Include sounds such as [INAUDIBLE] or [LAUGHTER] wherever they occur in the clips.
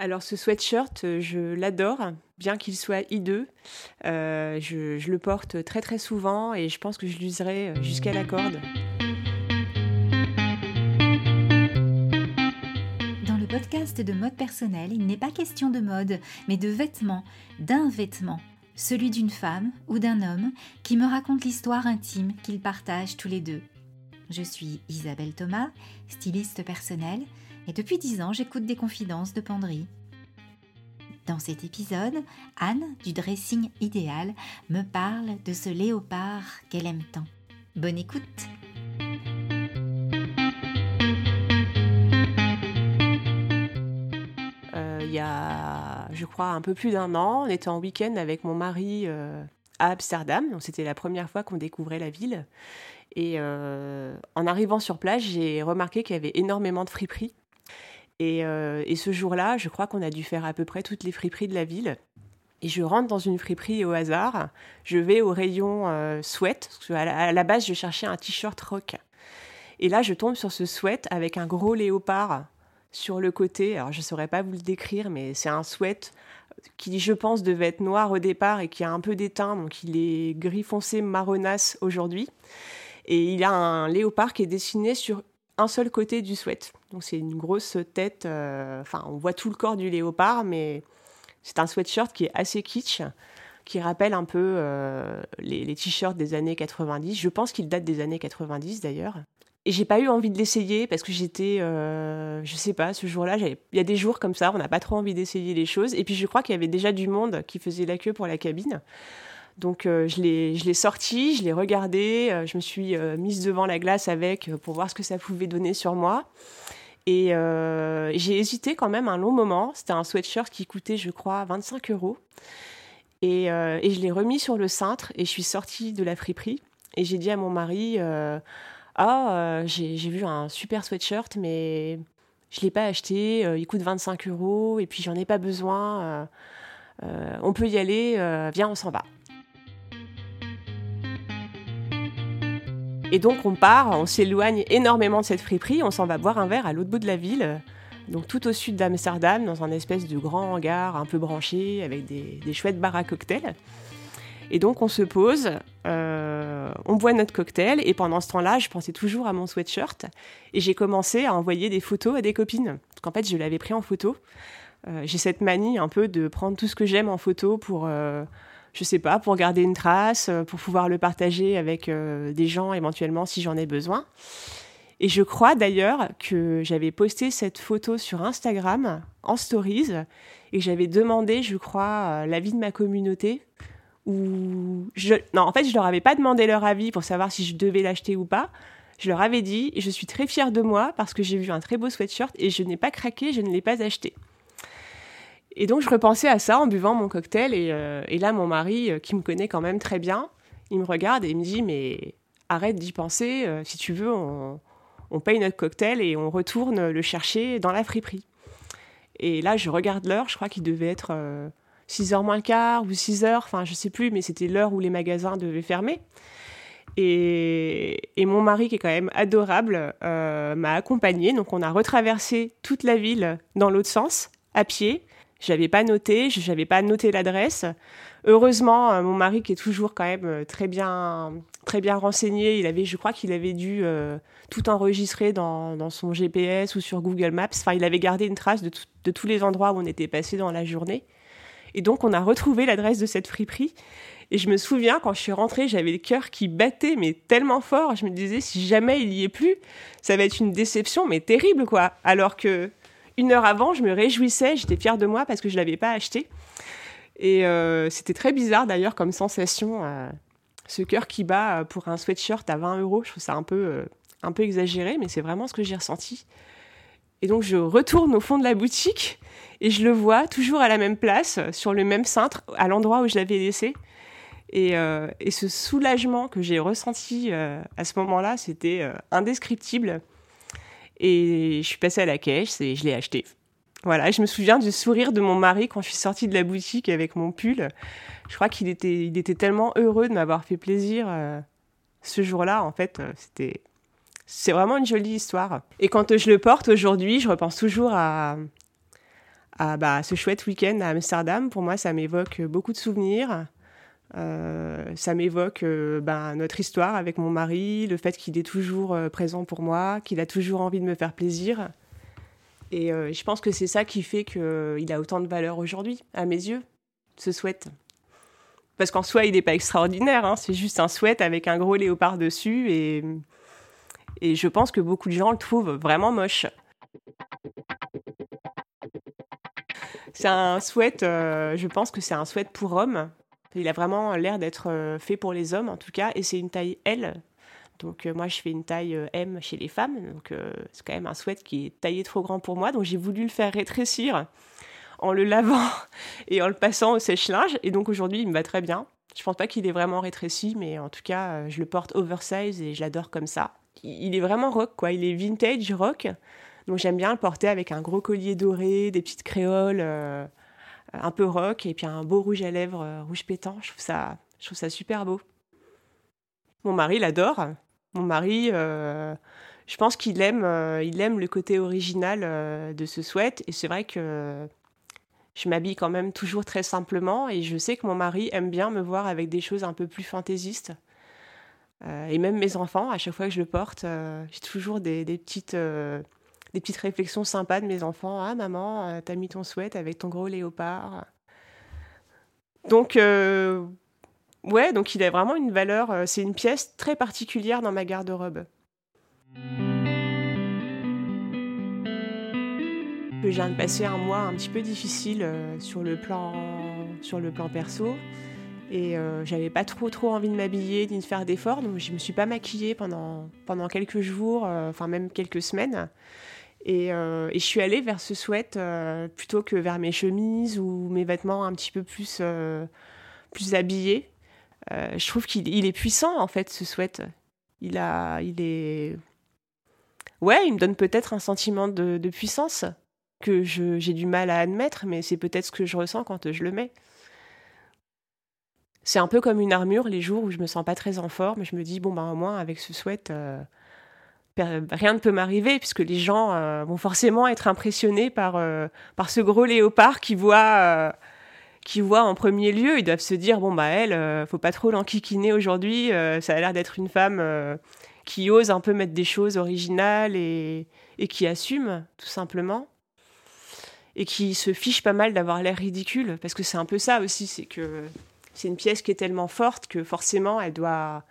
Alors ce sweatshirt, euh, je l'adore, bien qu'il soit hideux. Euh, je, le porte très très souvent et je pense que je l'userai euh, jusqu'à la corde. Dans le podcast de mode personnel, il n'est pas question de mode, mais de vêtements, d'un vêtement, celui d'une femme ou d'un homme qui me raconte l'histoire intime qu'ils partagent tous les deux. Je suis Isabelle Thomas, styliste personnelle, et depuis dix ans, j'écoute des confidences de penderie. Dans cet épisode, Anne, du dressing idéal, me parle de ce léopard qu'elle aime tant. Bonne écoute Euh, il y a, je crois, un peu plus d'un an, on était en week-end avec mon mari euh, à Amsterdam. C'était la première fois qu'on découvrait la ville. Et euh, en arrivant sur place, j'ai remarqué qu'il y avait énormément de friperies. Et, euh, et ce jour-là, je crois qu'on a dû faire à peu près toutes les friperies de la ville. Et je rentre dans une friperie au hasard. Je vais au rayon euh, sweat. À la base, je cherchais un t-shirt rock. Et là, je tombe sur ce sweat avec un gros léopard sur le côté. Alors, je ne saurais pas vous le décrire, mais c'est un sweat qui, je pense, devait être noir au départ et qui a un peu d'éteint. Donc, il est gris foncé marronasse aujourd'hui. Et il a un léopard qui est dessiné sur un seul côté du sweat. Donc c'est une grosse tête, euh, enfin on voit tout le corps du léopard, mais c'est un sweatshirt qui est assez kitsch, qui rappelle un peu euh, les, t-shirts des années 90. Je pense qu'il date des années 90 d'ailleurs. Et j'ai pas eu envie de l'essayer parce que j'étais, euh, je sais pas, ce jour-là, il y a des jours comme ça, on n'a pas trop envie d'essayer les choses. Et puis je crois qu'il y avait déjà du monde qui faisait la queue pour la cabine. Donc euh, je l'ai sorti, je l'ai regardé, euh, je me suis euh, mise devant la glace avec pour voir ce que ça pouvait donner sur moi. Et j'ai hésité quand même un long moment. C'était un sweatshirt qui coûtait, je crois, 25 euros. Et, et je l'ai remis sur le cintre et je suis sortie de la friperie. Et j'ai dit à mon mari Ah, j'ai vu un super sweatshirt, mais je ne l'ai pas acheté. il coûte 25 euros et puis j'en ai pas besoin. on peut y aller, viens, on s'en va. Et donc on part, on s'éloigne énormément de cette friperie, on s'en va boire un verre à l'autre bout de la ville, donc tout au sud d'Amsterdam, dans un espèce de grand hangar un peu branché avec des, chouettes bars à cocktails. Et donc on se pose, euh, on boit notre cocktail, et pendant ce temps-là, je pensais toujours à mon sweatshirt, et j'ai commencé à envoyer des photos à des copines, parce qu'en fait je l'avais pris en photo. Euh, j'ai cette manie un peu de prendre tout ce que j'aime en photo pour, euh, je sais pas, pour garder une trace, euh, pour pouvoir le partager avec euh, des gens éventuellement si j'en ai besoin. Et je crois d'ailleurs que j'avais posté cette photo sur Instagram en stories et j'avais demandé, je crois, euh, l'avis de ma communauté. Ou je... non, en fait, je leur avais pas demandé leur avis pour savoir si je devais l'acheter ou pas. Je leur avais dit, je suis très fière de moi parce que j'ai vu un très beau sweatshirt et je n'ai pas craqué, je ne l'ai pas acheté. Et donc je repensais à ça en buvant mon cocktail et, euh, là mon mari, euh, qui me connaît quand même très bien, il me regarde et il me dit mais arrête d'y penser, euh, si tu veux on, paye notre cocktail et on retourne le chercher dans la friperie. Et là je regarde l'heure, je crois qu'il devait être 6h moins le quart ou 6h, enfin je sais plus, mais c'était l'heure où les magasins devaient fermer. Et, et mon mari, qui est quand même adorable, m'a accompagné. Donc on a retraversé toute la ville dans l'autre sens, à pied. Je n'avais pas noté, je n'avais pas noté l'adresse. Heureusement, euh, mon mari, qui est toujours quand même euh, très bien, très bien renseigné, il avait, je crois qu'il avait dû euh, tout enregistrer dans, son GPS ou sur Google Maps. Enfin, il avait gardé une trace de, de tous les endroits où on était passé dans la journée. Et donc, on a retrouvé l'adresse de cette friperie. Et je me souviens, quand je suis rentrée, j'avais le cœur qui battait, mais tellement fort. Je me disais, si jamais il y est plus, ça va être une déception, mais terrible, quoi. Alors que une heure avant, je me réjouissais, j'étais fière de moi parce que je l'avais pas acheté. Et euh, c'était très bizarre d'ailleurs comme sensation, euh, ce cœur qui bat pour un sweatshirt à 20 euros. Je trouve ça un peu, euh, un peu exagéré, mais c'est vraiment ce que j'ai ressenti. Et donc je retourne au fond de la boutique et je le vois toujours à la même place, sur le même cintre, à l'endroit où je l'avais laissé. Et, euh, et, ce soulagement que j'ai ressenti euh, à ce moment-là, c'était euh, indescriptible. Et je suis passée à la caisse et je l'ai acheté. Voilà, je me souviens du sourire de mon mari quand je suis sortie de la boutique avec mon pull. Je crois qu'il était, il était tellement heureux de m'avoir fait plaisir euh, ce jour-là. En fait, euh, c'était, c'est vraiment une jolie histoire. Et quand je le porte aujourd'hui, je repense toujours à, à bah, ce chouette week-end à Amsterdam. Pour moi, ça m'évoque beaucoup de souvenirs. Euh, ça m'évoque euh, ben, notre histoire avec mon mari, le fait qu'il est toujours euh, présent pour moi, qu'il a toujours envie de me faire plaisir. Et je pense que c'est ça qui fait qu'il a autant de valeur aujourd'hui, à mes yeux, ce sweat. Parce qu'en soi, il n'est pas extraordinaire, hein, c'est juste un sweat avec un gros léopard dessus. Et, et je pense que beaucoup de gens le trouvent vraiment moche. C'est un sweat, je pense que c'est un sweat pour homme, il a vraiment l'air d'être euh, fait pour les hommes en tout cas, et c'est une taille L. Donc euh, moi je fais une taille euh, M chez les femmes, donc c'est quand même un sweat qui est taillé trop grand pour moi, donc j'ai voulu le faire rétrécir en le lavant [LAUGHS] et en le passant au sèche-linge, et donc aujourd'hui il me va très bien. Je pense pas qu'il est vraiment rétréci, mais en tout cas je le porte oversize et je l'adore comme ça. Il est vraiment rock quoi, il est vintage rock, donc j'aime bien le porter avec un gros collier doré, des petites créoles un peu rock et puis un beau rouge à lèvres euh, rouge pétant. Je trouve ça, je trouve super beau. Mon mari l'adore. Mon mari, euh, je pense qu'il aime, euh, il aime le côté original de ce sweat. Et c'est vrai que je m'habille quand même toujours très simplement. Et je sais que mon mari aime bien me voir avec des choses un peu plus fantaisistes. et même mes enfants, à chaque fois que je le porte, j'ai toujours des petites petites réflexions sympas de mes enfants. Ah maman, euh, t'as mis ton sweat avec ton gros léopard. Donc euh, ouais, donc il a vraiment une valeur. Euh, c'est une pièce très particulière dans ma garde-robe. Je viens de passer un mois un petit peu difficile sur le plan sur le plan perso et j'avais pas trop trop envie de m'habiller ni de faire d'efforts donc je me suis pas maquillée pendant pendant quelques jours enfin même quelques semaines euh, et, je suis allée vers ce sweat euh, plutôt que vers mes chemises ou mes vêtements un petit peu plus, euh, plus habillés. je trouve qu'il est puissant en fait ce sweat. Il, a, il est. Ouais, il me donne peut-être un sentiment de, de puissance que j'ai du mal à admettre, mais c'est peut-être ce que je ressens quand je le mets. C'est un peu comme une armure les jours où je me sens pas très en forme. Je me dis, bon, ben, au moins, avec ce sweat, rien ne peut m'arriver puisque les gens euh, vont forcément être impressionnés par, euh, par ce gros léopard qui voit, euh, qui voit en premier lieu. Ils doivent se dire bon bah elle, faut pas trop l'enquiquiner aujourd'hui. ça a l'air d'être une femme qui ose un peu mettre des choses originales et, et qui assume tout simplement et qui se fiche pas mal d'avoir l'air ridicule parce que c'est un peu ça aussi, c'est que c'est une pièce qui est tellement forte que forcément elle doit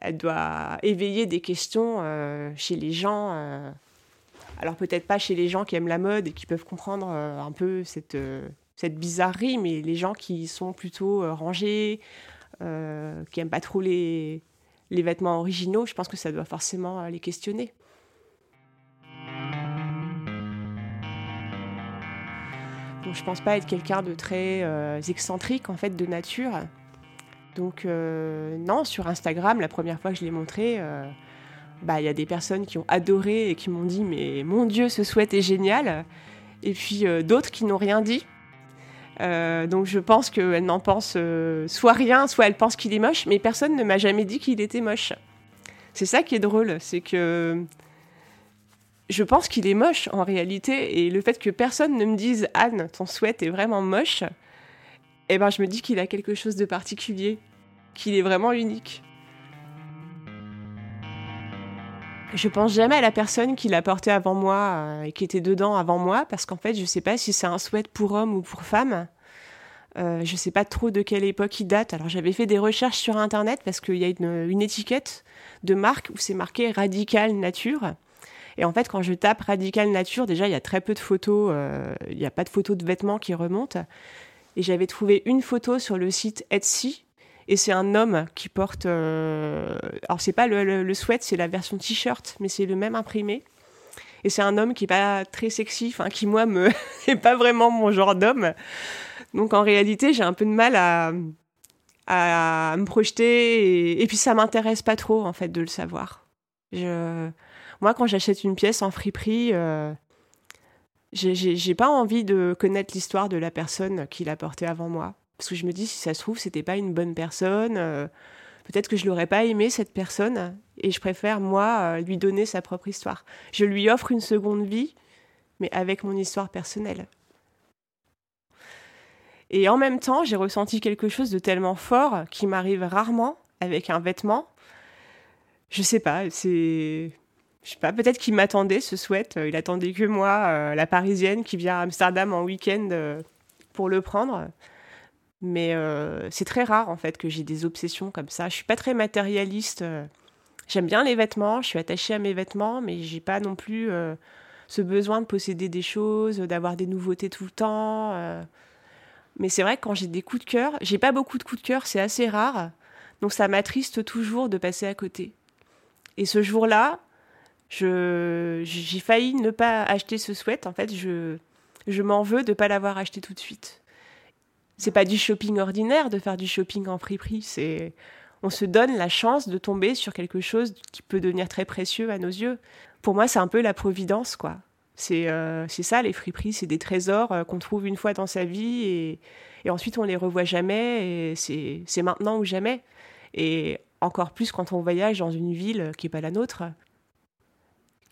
elle doit éveiller des questions euh, chez les gens. Euh, alors peut-être pas chez les gens qui aiment la mode et qui peuvent comprendre euh, un peu cette, bizarrerie, mais les gens qui sont plutôt rangés, qui aiment pas trop les, les vêtements originaux, je pense que ça doit forcément les questionner. Donc je pense pas être quelqu'un de très excentrique en fait de nature. Donc euh, non, sur Instagram, la première fois que je l'ai montré, euh, bah, il y a des personnes qui ont adoré et qui m'ont dit mais mon Dieu, ce sweat est génial. Et puis euh, d'autres qui n'ont rien dit. donc je pense qu'elles n'en pensent soit rien, soit elles pensent qu'il est moche, mais personne ne m'a jamais dit qu'il était moche. C'est ça qui est drôle, c'est que je pense qu'il est moche en réalité, et le fait que personne ne me dise Anne, ton sweat est vraiment moche, eh ben je me dis qu'il a quelque chose de particulier, qu'il est vraiment unique. Je pense jamais à la personne qui l'a porté avant moi euh, et qui était dedans avant moi, parce qu'en fait, je sais pas si c'est un sweat pour homme ou pour femme. Euh, je sais pas trop de quelle époque il date. Alors j'avais fait des recherches sur internet parce qu'il y a une, étiquette de marque où c'est marqué Radical Nature. Et en fait, quand je tape Radical Nature, déjà il y a très peu de photos, euh, il n'y a pas de photos de vêtements qui remontent. Et j'avais trouvé une photo sur le site Etsy. Et c'est un homme qui porte. Euh... Alors, c'est pas le, sweat, c'est la version t-shirt, mais c'est le même imprimé. Et c'est un homme qui est pas très sexy, enfin, qui, moi, me [LAUGHS] est pas vraiment mon genre d'homme. Donc, en réalité, j'ai un peu de mal à, me projeter. Et, puis, ça m'intéresse pas trop, en fait, de le savoir. Moi, quand j'achète une pièce en friperie, euh, j'ai pas envie de connaître l'histoire de la personne qui l'a porté avant moi. Parce que je me dis, si ça se trouve, c'était pas une bonne personne. Euh, peut-être que je l'aurais pas aimé, cette personne. Et je préfère, moi, euh, lui donner sa propre histoire. Je lui offre une seconde vie, mais avec mon histoire personnelle. Et en même temps, j'ai ressenti quelque chose de tellement fort qui m'arrive rarement avec un vêtement. Je sais pas, c'est. Je sais pas, peut-être qu'il m'attendait ce sweat. Il attendait que moi, euh, la parisienne qui vient à Amsterdam en week-end euh, pour le prendre. Mais euh, c'est très rare en fait que j'ai des obsessions comme ça. Je suis pas très matérialiste. J'aime bien les vêtements, je suis attachée à mes vêtements, mais j'ai pas non plus ce besoin de posséder des choses, d'avoir des nouveautés tout le temps. Mais c'est vrai que quand j'ai des coups de cœur, j'ai pas beaucoup de coups de cœur, c'est assez rare. Donc ça m'attriste toujours de passer à côté. Et ce jour-là, j'ai failli ne pas acheter ce sweat. En fait, je, je m'en veux de ne pas l'avoir acheté tout de suite. C'est pas du shopping ordinaire de faire du shopping en friperie. C'est on se donne la chance de tomber sur quelque chose qui peut devenir très précieux à nos yeux. Pour moi, c'est un peu la providence, quoi. Euh, c'est ça, les friperies, c'est des trésors euh, qu'on trouve une fois dans sa vie et, et ensuite on les revoit jamais et c'est maintenant ou jamais. Et encore plus quand on voyage dans une ville qui n'est pas la nôtre.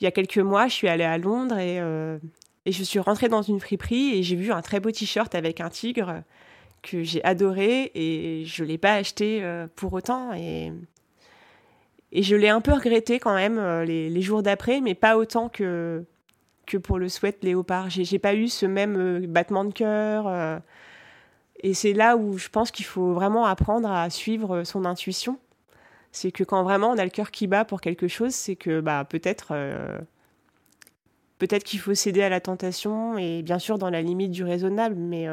Il y a quelques mois, je suis allée à Londres et, euh, et je suis rentrée dans une friperie et j'ai vu un très beau t-shirt avec un tigre que j'ai adoré et je ne l'ai pas acheté pour autant. Et, et je l'ai un peu regretté quand même les, les jours d'après, mais pas autant que, que pour le sweat léopard. J'ai pas eu ce même euh, battement de cœur. Euh. et c'est là où je pense qu'il faut vraiment apprendre à suivre son intuition. C'est que quand vraiment on a le cœur qui bat pour quelque chose, c'est que bah, peut-être euh, peut-être qu'il faut céder à la tentation et bien sûr dans la limite du raisonnable. Mais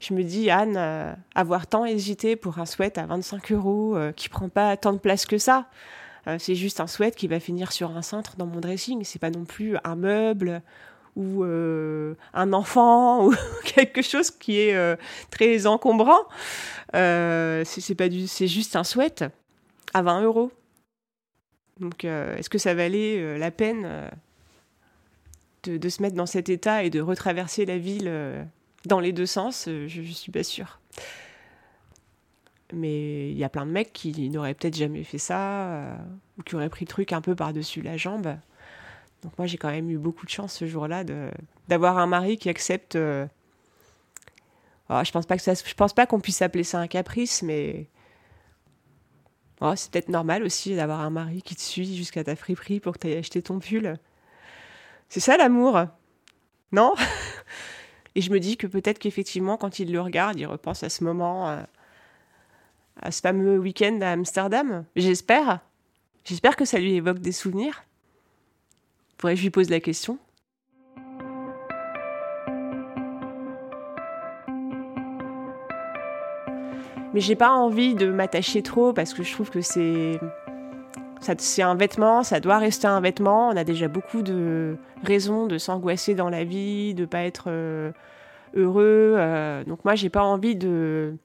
je me dis, Anne, avoir tant hésité pour un sweat à 25 euros qui prend pas tant de place que ça, euh, c'est juste un sweat qui va finir sur un cintre dans mon dressing. C'est pas non plus un meuble ou euh, un enfant [LAUGHS] ou quelque chose qui est euh, très encombrant. c'est pas c'est juste un sweat à 20 euros. Donc, est-ce que ça valait la peine de, de, se mettre dans cet état et de retraverser la ville dans les deux sens? Je, ne suis pas sûre. Mais il y a plein de mecs qui n'auraient peut-être jamais fait ça, euh, ou qui auraient pris le truc un peu par-dessus la jambe. Donc moi j'ai quand même eu beaucoup de chance ce jour-là d'avoir un mari qui accepte. Euh, oh, je pense pas que je pense pas qu'on puisse appeler ça un caprice, mais oh, c'est peut-être normal aussi d'avoir un mari qui te suit jusqu'à ta friperie pour que tu ailles acheter ton pull. C'est ça l'amour, non? [LAUGHS] Et je me dis que peut-être qu'effectivement quand il le regarde, il repense à ce moment. À ce fameux week-end à Amsterdam. J'espère. J'espère que ça lui évoque des souvenirs. Faudrait que je lui pose la question. Mais j'ai pas envie de m'attacher trop parce que je trouve que c'est c'est un vêtement, ça doit rester un vêtement. On a déjà beaucoup de raisons de s'angoisser dans la vie, de pas être euh, heureux. Euh. donc moi, j'ai pas envie de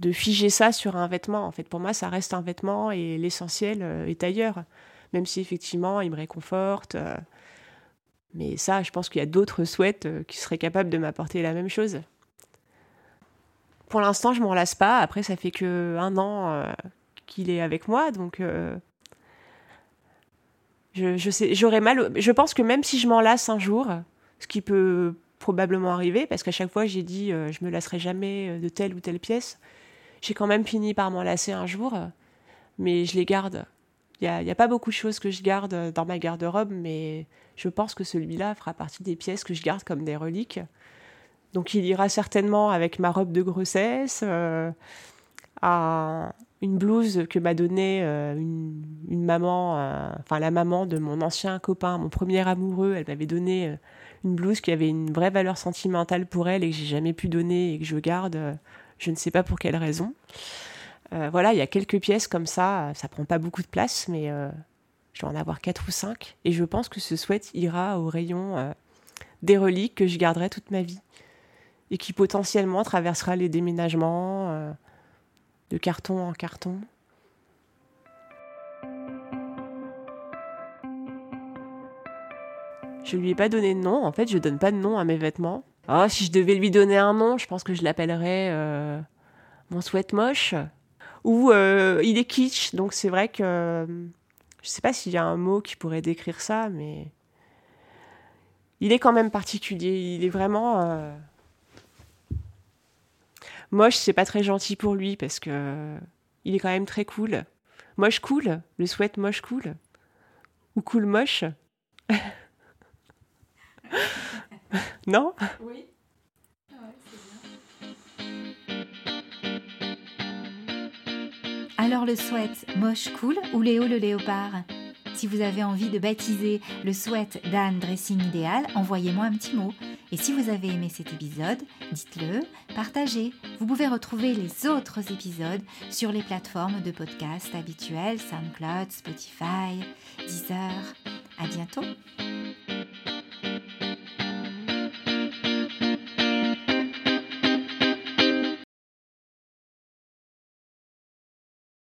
de figer ça sur un vêtement. En fait, pour moi, ça reste un vêtement et l'essentiel euh, est ailleurs. Même si effectivement, il me réconforte. Mais ça, je pense qu'il y a d'autres souhaits qui seraient capables de m'apporter la même chose. Pour l'instant, je m'en lasse pas. Après, ça fait que un an qu'il est avec moi, donc je, je sais, j'aurais mal. Je pense que même si je m'en lasse un jour, ce qui peut probablement arriver, parce qu'à chaque fois j'ai dit je me lasserai jamais de telle ou telle pièce. J'ai quand même fini par m'en lasser un jour, mais je les garde. Il n'y a, pas beaucoup de choses que je garde dans ma garde-robe, mais je pense que celui-là fera partie des pièces que je garde comme des reliques. Donc il ira certainement avec ma robe de grossesse, euh, à une blouse que m'a donnée euh, une, maman, euh, enfin la maman de mon ancien copain, mon premier amoureux. Elle m'avait donné une blouse qui avait une vraie valeur sentimentale pour elle et que j'ai jamais pu donner et que je garde je ne sais pas pour quelle raison. Voilà, il y a quelques pièces comme ça, ça prend pas beaucoup de place, mais je vais en avoir quatre ou cinq. Et je pense que ce sweat ira au rayon des reliques que je garderai toute ma vie. Et qui potentiellement traversera les déménagements de carton en carton. Je lui ai pas donné de nom, en fait, je donne pas de nom à mes vêtements. Oh, si je devais lui donner un nom, je pense que je l'appellerais euh, mon sweat moche. Ou euh, il est kitsch, donc c'est vrai que je sais pas s'il y a un mot qui pourrait décrire ça, mais il est quand même particulier. Il est vraiment. Euh, Moche, c'est pas très gentil pour lui parce que il est quand même très cool. Moche cool, le sweat moche cool. Ou cool moche. [LAUGHS] non? Oui. Alors le sweat moche cool ou Léo le léopard? Si vous avez envie de baptiser le sweat d'Anne Dressing Idéal, envoyez-moi un petit mot. Et si vous avez aimé cet épisode, dites-le, partagez. Vous pouvez retrouver les autres épisodes sur les plateformes de podcast habituelles, SoundCloud, Spotify, Deezer. À bientôt